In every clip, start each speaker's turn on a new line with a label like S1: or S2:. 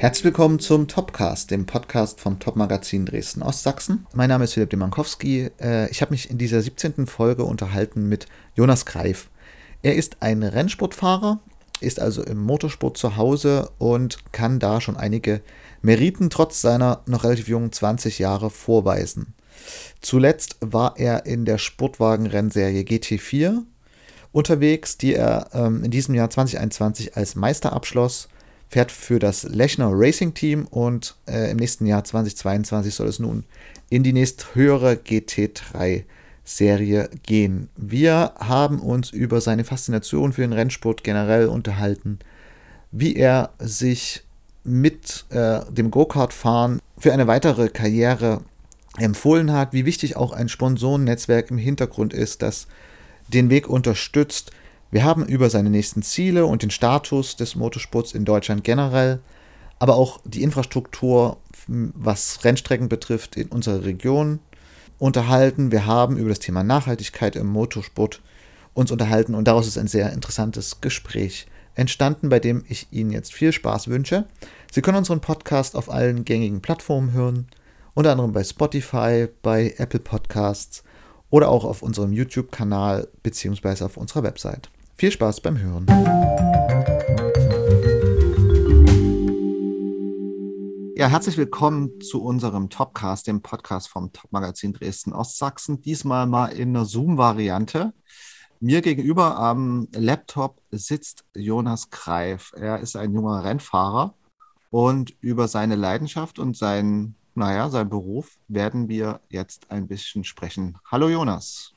S1: Herzlich willkommen zum Topcast, dem Podcast vom Top-Magazin Dresden Ostsachsen. Mein Name ist Philipp Demankowski. Äh, ich habe mich in dieser 17. Folge unterhalten mit Jonas Greif. Er ist ein Rennsportfahrer, ist also im Motorsport zu Hause und kann da schon einige Meriten trotz seiner noch relativ jungen 20 Jahre vorweisen. Zuletzt war er in der Sportwagenrennserie GT4 unterwegs, die er ähm, in diesem Jahr 2021 als Meister abschloss fährt für das Lechner Racing Team und äh, im nächsten Jahr 2022 soll es nun in die nächsthöhere GT3 Serie gehen. Wir haben uns über seine Faszination für den Rennsport generell unterhalten, wie er sich mit äh, dem Go-Kart-Fahren für eine weitere Karriere empfohlen hat, wie wichtig auch ein Sponsorennetzwerk im Hintergrund ist, das den Weg unterstützt, wir haben über seine nächsten Ziele und den Status des Motorsports in Deutschland generell, aber auch die Infrastruktur, was Rennstrecken betrifft, in unserer Region unterhalten. Wir haben über das Thema Nachhaltigkeit im Motorsport uns unterhalten und daraus ist ein sehr interessantes Gespräch entstanden, bei dem ich Ihnen jetzt viel Spaß wünsche. Sie können unseren Podcast auf allen gängigen Plattformen hören, unter anderem bei Spotify, bei Apple Podcasts oder auch auf unserem YouTube-Kanal bzw. auf unserer Website. Viel Spaß beim Hören. Ja, herzlich willkommen zu unserem Topcast, dem Podcast vom Top-Magazin Dresden Ostsachsen. Diesmal mal in einer Zoom-Variante. Mir gegenüber am Laptop sitzt Jonas Greif. Er ist ein junger Rennfahrer und über seine Leidenschaft und sein, naja, seinen Beruf werden wir jetzt ein bisschen sprechen. Hallo Jonas.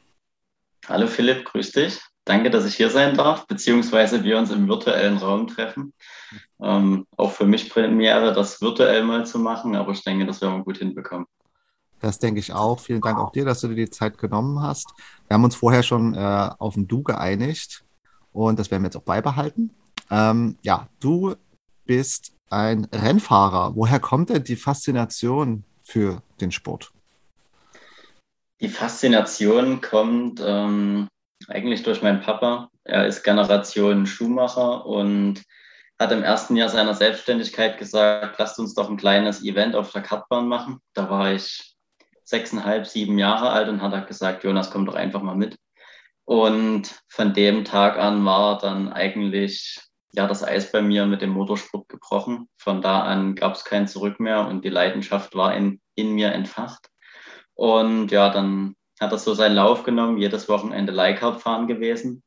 S2: Hallo Philipp, grüß dich. Danke, dass ich hier sein darf, beziehungsweise wir uns im virtuellen Raum treffen. Ähm, auch für mich Premiere, das virtuell mal zu machen, aber ich denke, das werden wir gut hinbekommen.
S1: Das denke ich auch. Vielen Dank auch dir, dass du dir die Zeit genommen hast. Wir haben uns vorher schon äh, auf ein Du geeinigt und das werden wir jetzt auch beibehalten. Ähm, ja, du bist ein Rennfahrer. Woher kommt denn die Faszination für den Sport?
S2: Die Faszination kommt ähm, eigentlich durch meinen Papa. Er ist Generation Schuhmacher und hat im ersten Jahr seiner Selbstständigkeit gesagt, lasst uns doch ein kleines Event auf der Kartbahn machen. Da war ich sechseinhalb, sieben Jahre alt und hat gesagt, Jonas, komm doch einfach mal mit. Und von dem Tag an war dann eigentlich ja, das Eis bei mir mit dem Motorsport gebrochen. Von da an gab es kein Zurück mehr und die Leidenschaft war in, in mir entfacht. Und ja, dann hat das so seinen Lauf genommen, jedes Wochenende Leihkart fahren gewesen,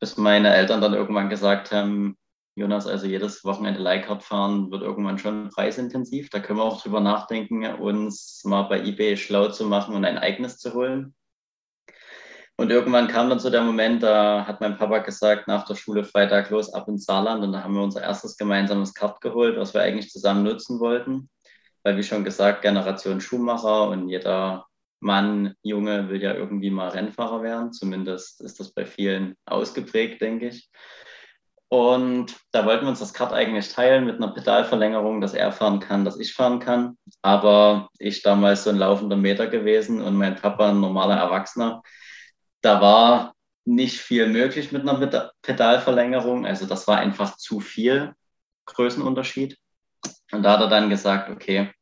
S2: bis meine Eltern dann irgendwann gesagt haben, Jonas, also jedes Wochenende Leihkart fahren wird irgendwann schon preisintensiv. Da können wir auch drüber nachdenken, uns mal bei eBay schlau zu machen und ein eigenes zu holen. Und irgendwann kam dann so der Moment, da hat mein Papa gesagt, nach der Schule Freitag los ab ins Saarland. Und da haben wir unser erstes gemeinsames Kart geholt, was wir eigentlich zusammen nutzen wollten. Weil, wie schon gesagt, Generation Schuhmacher und jeder Mann, Junge will ja irgendwie mal Rennfahrer werden. Zumindest ist das bei vielen ausgeprägt, denke ich. Und da wollten wir uns das Kart eigentlich teilen mit einer Pedalverlängerung, dass er fahren kann, dass ich fahren kann. Aber ich damals so ein laufender Meter gewesen und mein Papa ein normaler Erwachsener. Da war nicht viel möglich mit einer Pedalverlängerung. Also das war einfach zu viel Größenunterschied. Und da hat er dann gesagt, okay,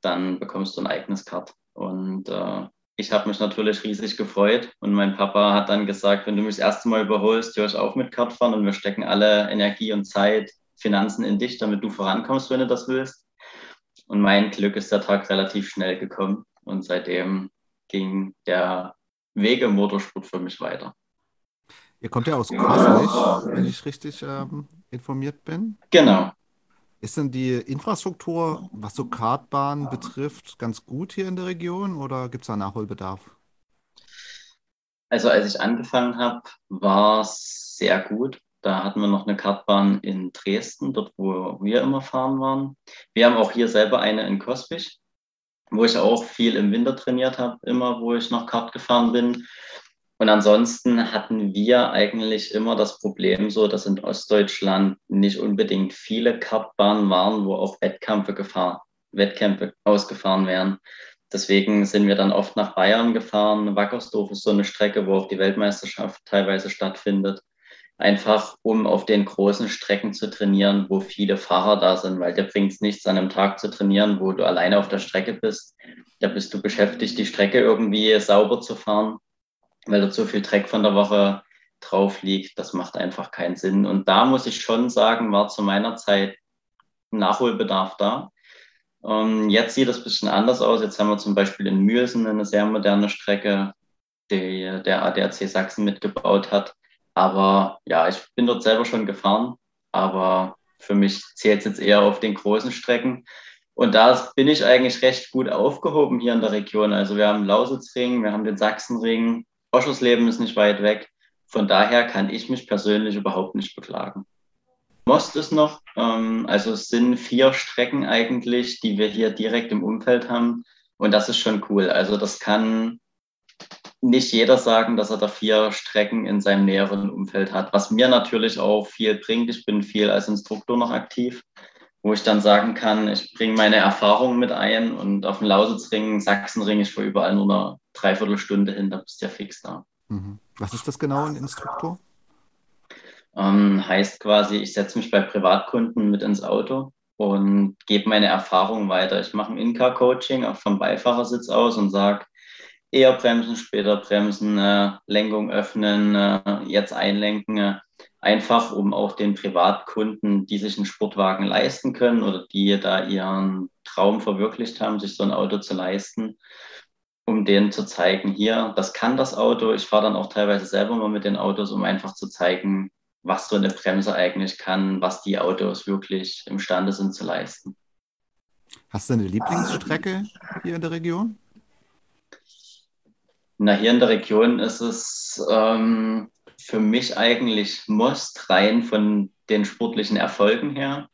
S2: dann bekommst du ein eigenes Kart. Und äh, ich habe mich natürlich riesig gefreut. Und mein Papa hat dann gesagt, wenn du mich das erste Mal überholst, hör ich auf mit Kartfahren und wir stecken alle Energie und Zeit, Finanzen in dich, damit du vorankommst, wenn du das willst. Und mein Glück ist der Tag relativ schnell gekommen. Und seitdem ging der Weg im Motorsport für mich weiter.
S1: Ihr kommt ja aus Kosnich, wenn ich richtig ähm, informiert bin.
S2: Genau.
S1: Ist denn die Infrastruktur, was so Kartbahnen betrifft, ganz gut hier in der Region oder gibt es da Nachholbedarf?
S2: Also als ich angefangen habe, war es sehr gut. Da hatten wir noch eine Kartbahn in Dresden, dort wo wir immer fahren waren. Wir haben auch hier selber eine in Koswig, wo ich auch viel im Winter trainiert habe, immer wo ich noch Kart gefahren bin. Und ansonsten hatten wir eigentlich immer das Problem so, dass in Ostdeutschland nicht unbedingt viele Kartbahnen waren, wo auch Wettkämpfe, gefahren, Wettkämpfe ausgefahren werden. Deswegen sind wir dann oft nach Bayern gefahren. Wackersdorf ist so eine Strecke, wo auch die Weltmeisterschaft teilweise stattfindet. einfach um auf den großen Strecken zu trainieren, wo viele Fahrer da sind, weil dir bringt es nichts, an einem Tag zu trainieren, wo du alleine auf der Strecke bist. Da bist du beschäftigt, die Strecke irgendwie sauber zu fahren, weil da zu viel Dreck von der Woche drauf liegt. Das macht einfach keinen Sinn. Und da muss ich schon sagen, war zu meiner Zeit Nachholbedarf da. Ähm, jetzt sieht das ein bisschen anders aus. Jetzt haben wir zum Beispiel in Mühlsen eine sehr moderne Strecke, die der ADAC Sachsen mitgebaut hat. Aber ja, ich bin dort selber schon gefahren, aber für mich zählt es jetzt eher auf den großen Strecken. Und da bin ich eigentlich recht gut aufgehoben hier in der Region. Also wir haben Lausitzring, wir haben den Sachsenring, Oschersleben ist nicht weit weg. Von daher kann ich mich persönlich überhaupt nicht beklagen. Most ist noch, ähm, also es sind vier Strecken eigentlich, die wir hier direkt im Umfeld haben. Und das ist schon cool. Also das kann nicht jeder sagen, dass er da vier Strecken in seinem näheren Umfeld hat, was mir natürlich auch viel bringt. Ich bin viel als Instruktor noch aktiv, wo ich dann sagen kann, ich bringe meine Erfahrungen mit ein und auf dem Lausitzring, Sachsenring, ich vor überall nur eine Dreiviertelstunde hin, da bist du ja fix da.
S1: Mhm. Was ist das genau, ein Instruktor?
S2: Ähm, heißt quasi, ich setze mich bei Privatkunden mit ins Auto und gebe meine Erfahrungen weiter. Ich mache ein In-Car-Coaching auch vom Beifahrersitz aus und sage, eher bremsen, später bremsen, äh, Lenkung öffnen, äh, jetzt einlenken. Äh, einfach um auch den Privatkunden, die sich einen Sportwagen leisten können oder die da ihren Traum verwirklicht haben, sich so ein Auto zu leisten, um denen zu zeigen, hier, das kann das Auto. Ich fahre dann auch teilweise selber mal mit den Autos, um einfach zu zeigen, was so eine Bremse eigentlich kann, was die Autos wirklich imstande sind zu leisten.
S1: Hast du eine Lieblingsstrecke hier in der Region?
S2: Na, hier in der Region ist es ähm, für mich eigentlich Most rein von den sportlichen Erfolgen her.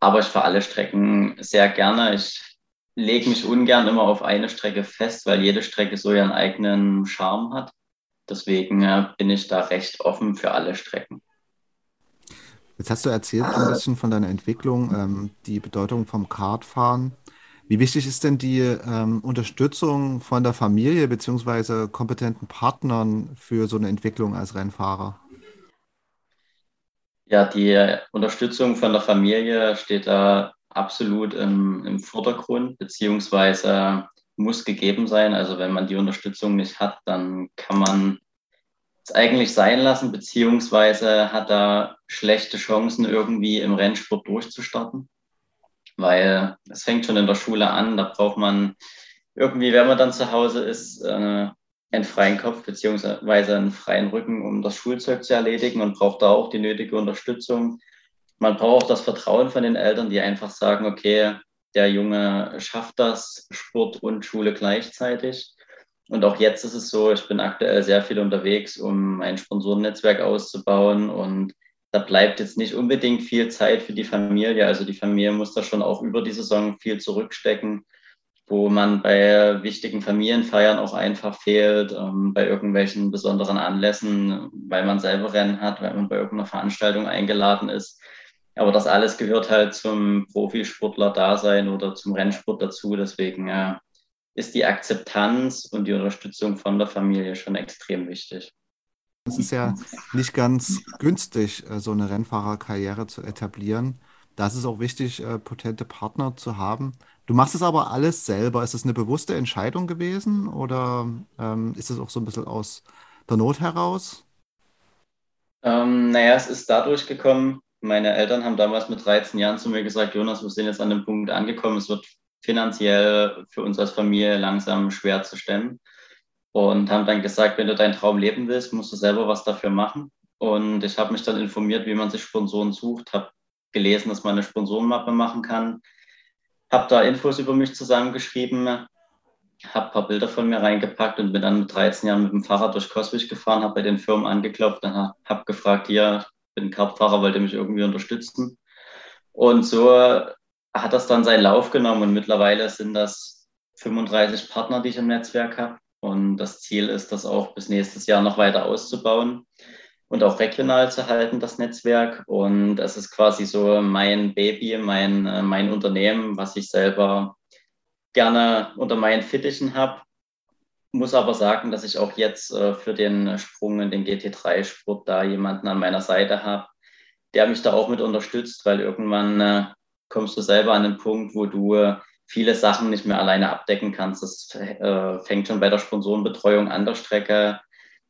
S2: Aber ich fahre alle Strecken sehr gerne. Ich lege mich ungern immer auf eine Strecke fest, weil jede Strecke so ihren eigenen Charme hat. Deswegen äh, bin ich da recht offen für alle Strecken.
S1: Jetzt hast du erzählt ein bisschen von deiner Entwicklung, ähm, die Bedeutung vom Kartfahren. Wie wichtig ist denn die ähm, Unterstützung von der Familie bzw. kompetenten Partnern für so eine Entwicklung als Rennfahrer?
S2: Ja, die Unterstützung von der Familie steht da absolut im, im Vordergrund, beziehungsweise muss gegeben sein. Also wenn man die Unterstützung nicht hat, dann kann man es eigentlich sein lassen, beziehungsweise hat da schlechte Chancen, irgendwie im Rennsport durchzustarten weil es fängt schon in der Schule an, da braucht man irgendwie, wenn man dann zu Hause ist, äh, einen freien Kopf beziehungsweise einen freien Rücken, um das Schulzeug zu erledigen und braucht da auch die nötige Unterstützung. Man braucht auch das Vertrauen von den Eltern, die einfach sagen, okay, der Junge schafft das, Sport und Schule gleichzeitig. Und auch jetzt ist es so, ich bin aktuell sehr viel unterwegs, um mein Sponsorennetzwerk auszubauen und da bleibt jetzt nicht unbedingt viel Zeit für die Familie. Also die Familie muss da schon auch über die Saison viel zurückstecken, wo man bei wichtigen Familienfeiern auch einfach fehlt, ähm, bei irgendwelchen besonderen Anlässen, weil man selber Rennen hat, weil man bei irgendeiner Veranstaltung eingeladen ist. Aber das alles gehört halt zum Profisportler-Dasein oder zum Rennsport dazu. Deswegen äh, ist die Akzeptanz und die Unterstützung von der Familie schon extrem wichtig.
S1: Es ist ja nicht ganz günstig, äh, so eine Rennfahrerkarriere zu etablieren. Da ist es auch wichtig, äh, potente Partner zu haben. Du machst es aber alles selber. Ist es eine bewusste Entscheidung gewesen oder ähm, ist es auch so ein bisschen aus der Not heraus?
S2: Ähm, naja, es ist dadurch gekommen. Meine Eltern haben damals mit 13 Jahren zu mir gesagt, Jonas, wir sind jetzt an dem Punkt angekommen, es wird finanziell für uns als Familie langsam schwer zu stemmen und haben dann gesagt, wenn du deinen Traum leben willst, musst du selber was dafür machen. Und ich habe mich dann informiert, wie man sich Sponsoren sucht, habe gelesen, dass man eine Sponsorenmappe machen kann, habe da Infos über mich zusammengeschrieben, habe ein paar Bilder von mir reingepackt und bin dann mit 13 Jahren mit dem Fahrrad durch Coswig gefahren, habe bei den Firmen angeklopft und habe gefragt, hier, ich bin Kartfahrer, wollt ihr mich irgendwie unterstützen? Und so hat das dann seinen Lauf genommen und mittlerweile sind das 35 Partner, die ich im Netzwerk habe. Und das Ziel ist, das auch bis nächstes Jahr noch weiter auszubauen und auch regional zu halten, das Netzwerk. Und es ist quasi so mein Baby, mein, äh, mein Unternehmen, was ich selber gerne unter meinen Fittichen habe. muss aber sagen, dass ich auch jetzt äh, für den Sprung in den GT3-Sport da jemanden an meiner Seite habe, der mich da auch mit unterstützt, weil irgendwann äh, kommst du selber an den Punkt, wo du viele Sachen nicht mehr alleine abdecken kannst. Das äh, fängt schon bei der Sponsorenbetreuung an der Strecke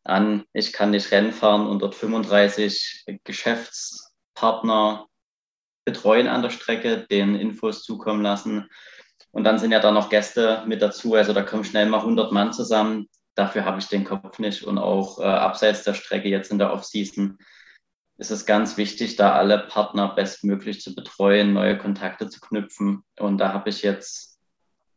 S2: an. Ich kann nicht Rennen fahren und dort 35 Geschäftspartner betreuen an der Strecke, den Infos zukommen lassen. Und dann sind ja da noch Gäste mit dazu. Also da kommen schnell mal 100 Mann zusammen. Dafür habe ich den Kopf nicht. Und auch äh, abseits der Strecke jetzt in der Offseason ist es ganz wichtig, da alle Partner bestmöglich zu betreuen, neue Kontakte zu knüpfen. Und da habe ich jetzt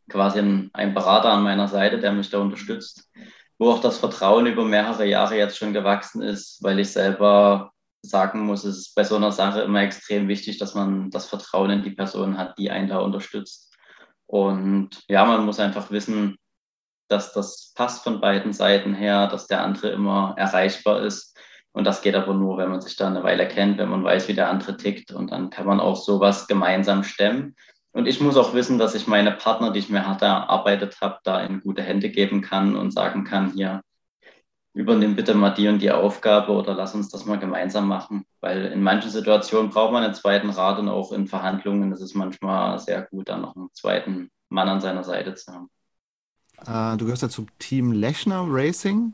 S2: quasi einen Berater an meiner Seite, der mich da unterstützt, wo auch das Vertrauen über mehrere Jahre jetzt schon gewachsen ist, weil ich selber sagen muss, es ist bei so einer Sache immer extrem wichtig, dass man das Vertrauen in die Person hat, die einen da unterstützt. Und ja, man muss einfach wissen, dass das passt von beiden Seiten her, dass der andere immer erreichbar ist. Und das geht aber nur, wenn man sich da eine Weile kennt, wenn man weiß, wie der andere tickt. Und dann kann man auch sowas gemeinsam stemmen. Und ich muss auch wissen, dass ich meine Partner, die ich mir hart erarbeitet habe, da in gute Hände geben kann und sagen kann, hier, übernimm bitte mal die und die Aufgabe oder lass uns das mal gemeinsam machen. Weil in manchen Situationen braucht man einen zweiten Rat und auch in Verhandlungen ist es manchmal sehr gut, dann noch einen zweiten Mann an seiner Seite zu haben.
S1: Äh, du gehörst ja zum Team Lechner Racing.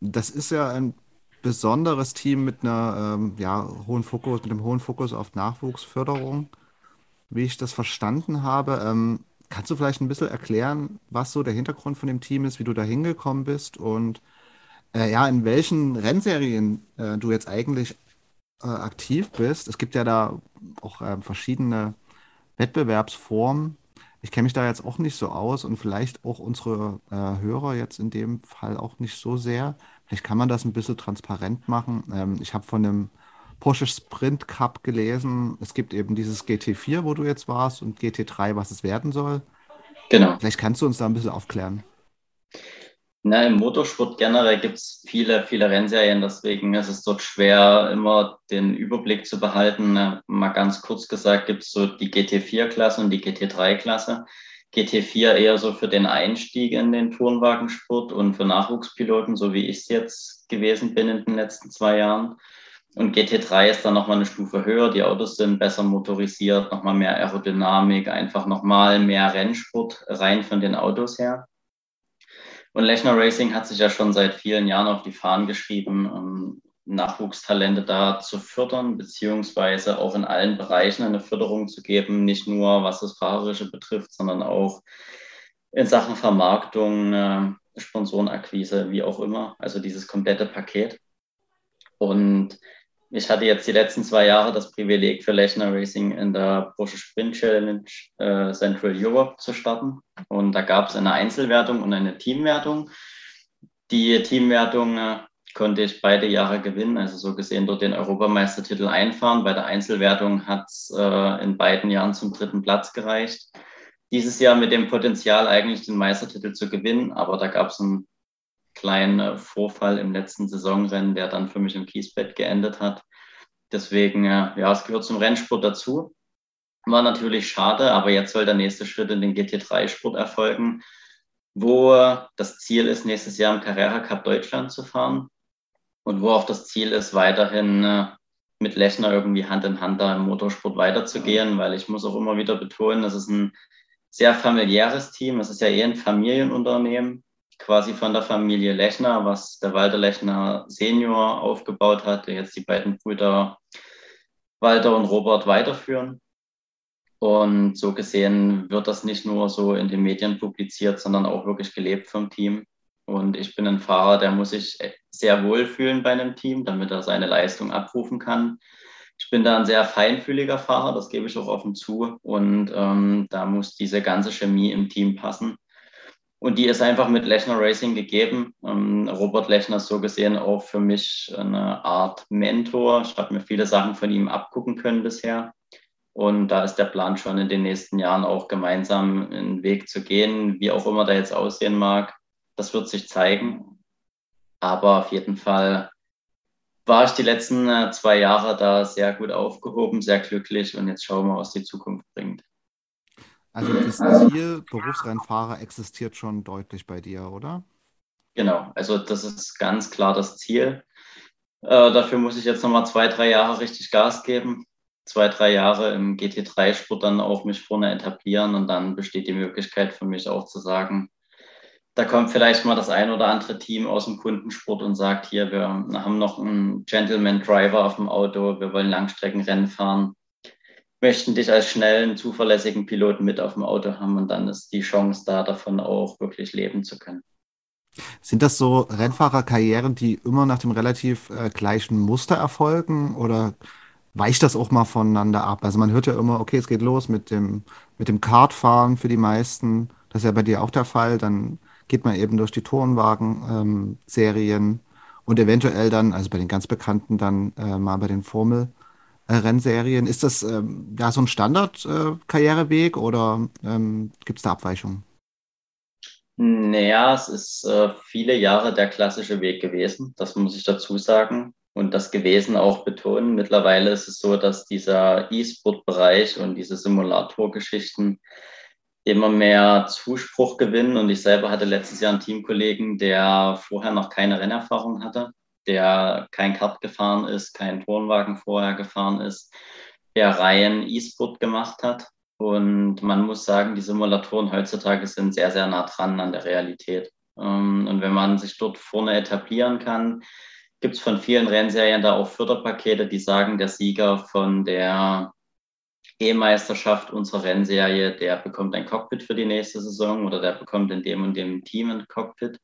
S1: Das ist ja ein besonderes Team mit einer ähm, ja, hohen Fokus, mit einem hohen Fokus auf Nachwuchsförderung. Wie ich das verstanden habe, ähm, kannst du vielleicht ein bisschen erklären, was so der Hintergrund von dem Team ist, wie du da hingekommen bist und äh, ja, in welchen Rennserien äh, du jetzt eigentlich äh, aktiv bist. Es gibt ja da auch äh, verschiedene Wettbewerbsformen. Ich kenne mich da jetzt auch nicht so aus und vielleicht auch unsere äh, Hörer jetzt in dem Fall auch nicht so sehr. Vielleicht kann man das ein bisschen transparent machen. Ähm, ich habe von dem Porsche Sprint Cup gelesen. Es gibt eben dieses GT4, wo du jetzt warst, und GT3, was es werden soll. Genau. Vielleicht kannst du uns da ein bisschen aufklären.
S2: Na, Im Motorsport generell gibt es viele, viele Rennserien, deswegen ist es dort schwer, immer den Überblick zu behalten. Mal ganz kurz gesagt, gibt es so die GT4-Klasse und die GT3-Klasse. GT4 eher so für den Einstieg in den Turnwagensport und für Nachwuchspiloten, so wie ich es jetzt gewesen bin in den letzten zwei Jahren. Und GT3 ist dann nochmal eine Stufe höher. Die Autos sind besser motorisiert, nochmal mehr Aerodynamik, einfach nochmal mehr Rennsport rein von den Autos her. Und Lechner Racing hat sich ja schon seit vielen Jahren auf die Fahnen geschrieben, um Nachwuchstalente da zu fördern, beziehungsweise auch in allen Bereichen eine Förderung zu geben, nicht nur was das Fahrerische betrifft, sondern auch in Sachen Vermarktung, äh, Sponsorenakquise, wie auch immer. Also dieses komplette Paket. Und ich hatte jetzt die letzten zwei Jahre das Privileg für Lechner Racing in der Porsche Sprint Challenge äh, Central Europe zu starten. Und da gab es eine Einzelwertung und eine Teamwertung. Die Teamwertung äh, konnte ich beide Jahre gewinnen, also so gesehen dort den Europameistertitel einfahren. Bei der Einzelwertung hat es äh, in beiden Jahren zum dritten Platz gereicht. Dieses Jahr mit dem Potenzial eigentlich den Meistertitel zu gewinnen, aber da gab es einen kleinen Vorfall im letzten Saisonrennen, der dann für mich im Kiesbett geendet hat. Deswegen, äh, ja, es gehört zum Rennsport dazu. War natürlich schade, aber jetzt soll der nächste Schritt in den GT3-Sport erfolgen, wo das Ziel ist, nächstes Jahr im Carrera Cup Deutschland zu fahren und wo auch das Ziel ist, weiterhin äh, mit Lechner irgendwie Hand in Hand da im Motorsport weiterzugehen, weil ich muss auch immer wieder betonen, es ist ein sehr familiäres Team. Es ist ja eher ein Familienunternehmen quasi von der Familie Lechner, was der Walter Lechner Senior aufgebaut hat, der jetzt die beiden Brüder Walter und Robert weiterführen. Und so gesehen wird das nicht nur so in den Medien publiziert, sondern auch wirklich gelebt vom Team. Und ich bin ein Fahrer, der muss sich sehr wohl fühlen bei einem Team, damit er seine Leistung abrufen kann. Ich bin da ein sehr feinfühliger Fahrer, das gebe ich auch offen zu. Und ähm, da muss diese ganze Chemie im Team passen. Und die ist einfach mit Lechner Racing gegeben. Ähm, Robert Lechner ist so gesehen auch für mich eine Art Mentor. Ich habe mir viele Sachen von ihm abgucken können bisher. Und da ist der Plan schon in den nächsten Jahren auch gemeinsam einen Weg zu gehen, wie auch immer der jetzt aussehen mag. Das wird sich zeigen. Aber auf jeden Fall war ich die letzten äh, zwei Jahre da sehr gut aufgehoben, sehr glücklich und jetzt schauen wir, was die Zukunft bringt.
S1: Also das Ziel Berufsrennfahrer existiert schon deutlich bei dir, oder?
S2: Genau, also das ist ganz klar das Ziel. Äh, dafür muss ich jetzt nochmal zwei, drei Jahre richtig Gas geben. Zwei, drei Jahre im GT3-Sport dann auch mich vorne etablieren und dann besteht die Möglichkeit für mich auch zu sagen, da kommt vielleicht mal das ein oder andere Team aus dem Kundensport und sagt, hier, wir haben noch einen Gentleman Driver auf dem Auto, wir wollen Langstreckenrennen fahren, möchten dich als schnellen, zuverlässigen Piloten mit auf dem Auto haben und dann ist die Chance da, davon auch wirklich leben zu können.
S1: Sind das so Rennfahrerkarrieren, die immer nach dem relativ äh, gleichen Muster erfolgen oder weicht das auch mal voneinander ab? Also man hört ja immer, okay, es geht los mit dem, mit dem Kartfahren für die meisten. Das ist ja bei dir auch der Fall. Dann geht man eben durch die Tourenwagen-Serien ähm, und eventuell dann, also bei den ganz bekannten, dann äh, mal bei den Formel-Rennserien. Ist das ähm, ja so ein Standard-Karriereweg äh, oder ähm, gibt es da Abweichungen?
S2: Naja, es ist äh, viele Jahre der klassische Weg gewesen, das muss ich dazu sagen. Und das gewesen auch betonen. Mittlerweile ist es so, dass dieser E-Sport-Bereich und diese Simulatorgeschichten immer mehr Zuspruch gewinnen. Und ich selber hatte letztes Jahr einen Teamkollegen, der vorher noch keine Rennerfahrung hatte, der kein Kart gefahren ist, keinen Turnwagen vorher gefahren ist, der rein E-Sport gemacht hat. Und man muss sagen, die Simulatoren heutzutage sind sehr, sehr nah dran an der Realität. Ähm, und wenn man sich dort vorne etablieren kann, gibt es von vielen Rennserien da auch Förderpakete, die sagen, der Sieger von der E-Meisterschaft unserer Rennserie, der bekommt ein Cockpit für die nächste Saison oder der bekommt in dem und dem Team ein Cockpit.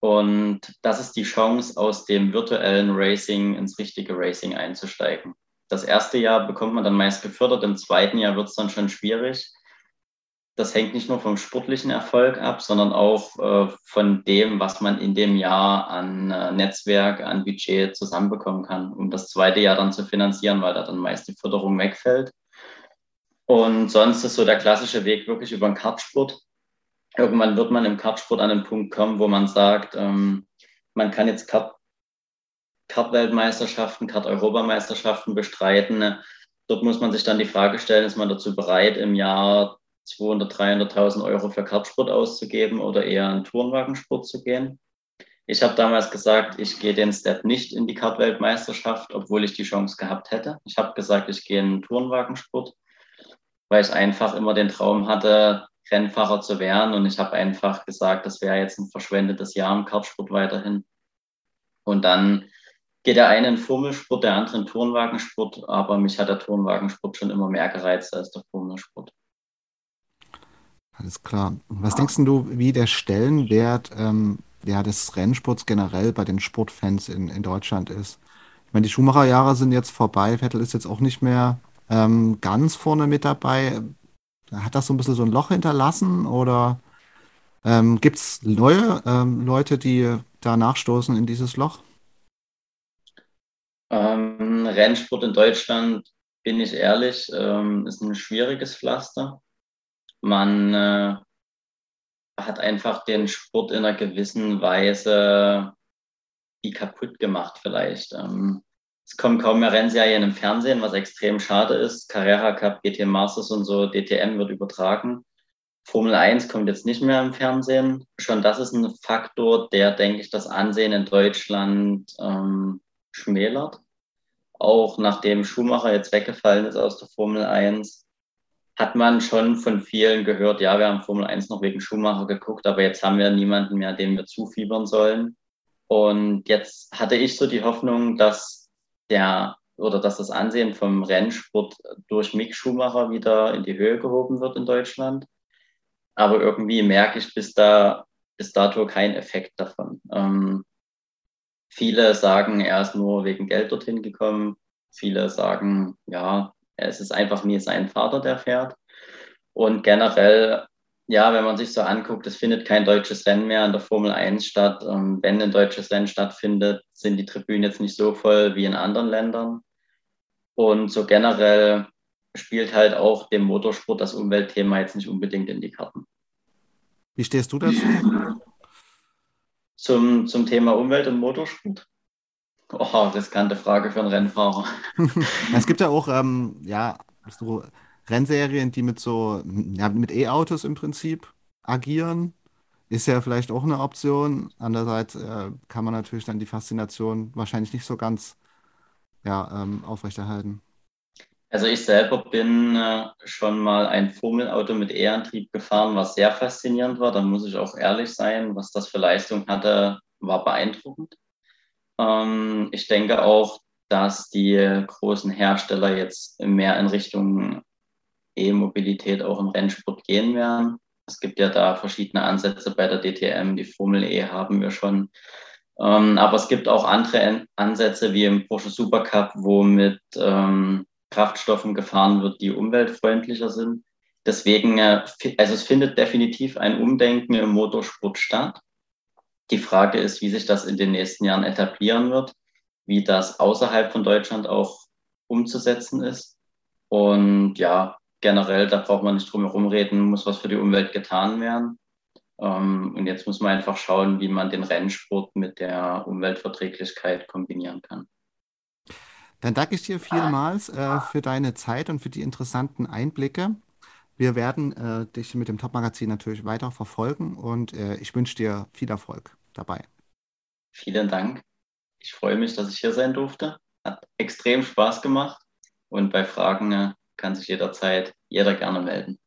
S2: Und das ist die Chance, aus dem virtuellen Racing ins richtige Racing einzusteigen. Das erste Jahr bekommt man dann meist gefördert, im zweiten Jahr wird es dann schon schwierig. Das hängt nicht nur vom sportlichen Erfolg ab, sondern auch äh, von dem, was man in dem Jahr an äh, Netzwerk, an Budget zusammenbekommen kann, um das zweite Jahr dann zu finanzieren, weil da dann meist die Förderung wegfällt. Und sonst ist so der klassische Weg wirklich über den Kartsport. Irgendwann wird man im Kartsport an den Punkt kommen, wo man sagt, ähm, man kann jetzt Kart Kartweltmeisterschaften, Kart-Europameisterschaften bestreiten. Dort muss man sich dann die Frage stellen, ist man dazu bereit, im Jahr 200.000, 300.000 Euro für Kartsport auszugeben oder eher in Turnwagensport zu gehen? Ich habe damals gesagt, ich gehe den Step nicht in die Kartweltmeisterschaft, obwohl ich die Chance gehabt hätte. Ich habe gesagt, ich gehe in den Turnwagensport weil ich einfach immer den Traum hatte, Rennfahrer zu werden. Und ich habe einfach gesagt, das wäre jetzt ein verschwendetes Jahr im Kartsport weiterhin. Und dann geht der eine in Formelsport, der andere in Turnwagensport, aber mich hat der Turnwagensport schon immer mehr gereizt als der Formelsport.
S1: Alles klar. Was denkst du, wie der Stellenwert ähm, ja, des Rennsports generell bei den Sportfans in, in Deutschland ist? Ich meine, die Schumacher-Jahre sind jetzt vorbei. Vettel ist jetzt auch nicht mehr ähm, ganz vorne mit dabei. Hat das so ein bisschen so ein Loch hinterlassen oder ähm, gibt es neue ähm, Leute, die da nachstoßen in dieses Loch?
S2: Ähm, Rennsport in Deutschland, bin ich ehrlich, ähm, ist ein schwieriges Pflaster. Man äh, hat einfach den Sport in einer gewissen Weise wie kaputt gemacht vielleicht. Ähm, es kommen kaum mehr Rennserien im Fernsehen, was extrem schade ist. Carrera Cup, GT Masters und so, DTM wird übertragen. Formel 1 kommt jetzt nicht mehr im Fernsehen. Schon das ist ein Faktor, der, denke ich, das Ansehen in Deutschland ähm, schmälert. Auch nachdem Schumacher jetzt weggefallen ist aus der Formel 1, hat man schon von vielen gehört, ja, wir haben Formel 1 noch wegen Schumacher geguckt, aber jetzt haben wir niemanden mehr, dem wir zufiebern sollen. Und jetzt hatte ich so die Hoffnung, dass der oder dass das Ansehen vom Rennsport durch Mick Schumacher wieder in die Höhe gehoben wird in Deutschland. Aber irgendwie merke ich bis, da, bis dato keinen Effekt davon. Ähm, viele sagen, er ist nur wegen Geld dorthin gekommen. Viele sagen, ja, es ist einfach nie sein Vater, der fährt. Und generell ja, wenn man sich so anguckt, es findet kein deutsches Rennen mehr an der Formel 1 statt. Ähm, wenn ein deutsches Rennen stattfindet, sind die Tribünen jetzt nicht so voll wie in anderen Ländern. Und so generell spielt halt auch dem Motorsport das Umweltthema jetzt nicht unbedingt in die Karten.
S1: Wie stehst du dazu?
S2: Zum, zum Thema Umwelt und Motorsport? Oh, riskante Frage für einen Rennfahrer.
S1: es gibt ja auch, ähm, ja, so Rennserien, die mit so, ja, mit E-Autos im Prinzip agieren. Ist ja vielleicht auch eine Option. Andererseits äh, kann man natürlich dann die Faszination wahrscheinlich nicht so ganz ja, ähm, aufrechterhalten.
S2: Also ich selber bin äh, schon mal ein Formelauto mit E-Antrieb gefahren, was sehr faszinierend war. Da muss ich auch ehrlich sein, was das für Leistung hatte, war beeindruckend. Ähm, ich denke auch, dass die großen Hersteller jetzt mehr in Richtung E-Mobilität auch im Rennsport gehen werden. Es gibt ja da verschiedene Ansätze bei der DTM. Die Formel E haben wir schon. Ähm, aber es gibt auch andere Ansätze wie im Porsche Supercup, wo mit ähm, Kraftstoffen gefahren wird, die umweltfreundlicher sind. Deswegen, äh, also es findet definitiv ein Umdenken im Motorsport statt. Die Frage ist, wie sich das in den nächsten Jahren etablieren wird, wie das außerhalb von Deutschland auch umzusetzen ist. Und ja, generell, da braucht man nicht drum herum reden, muss was für die Umwelt getan werden. Ähm, und jetzt muss man einfach schauen, wie man den Rennsport mit der Umweltverträglichkeit kombinieren kann.
S1: Dann danke ich dir vielmals äh, für deine Zeit und für die interessanten Einblicke. Wir werden äh, dich mit dem Top-Magazin natürlich weiter verfolgen und äh, ich wünsche dir viel Erfolg dabei.
S2: Vielen Dank. Ich freue mich, dass ich hier sein durfte. Hat extrem Spaß gemacht und bei Fragen äh, kann sich jederzeit jeder gerne melden.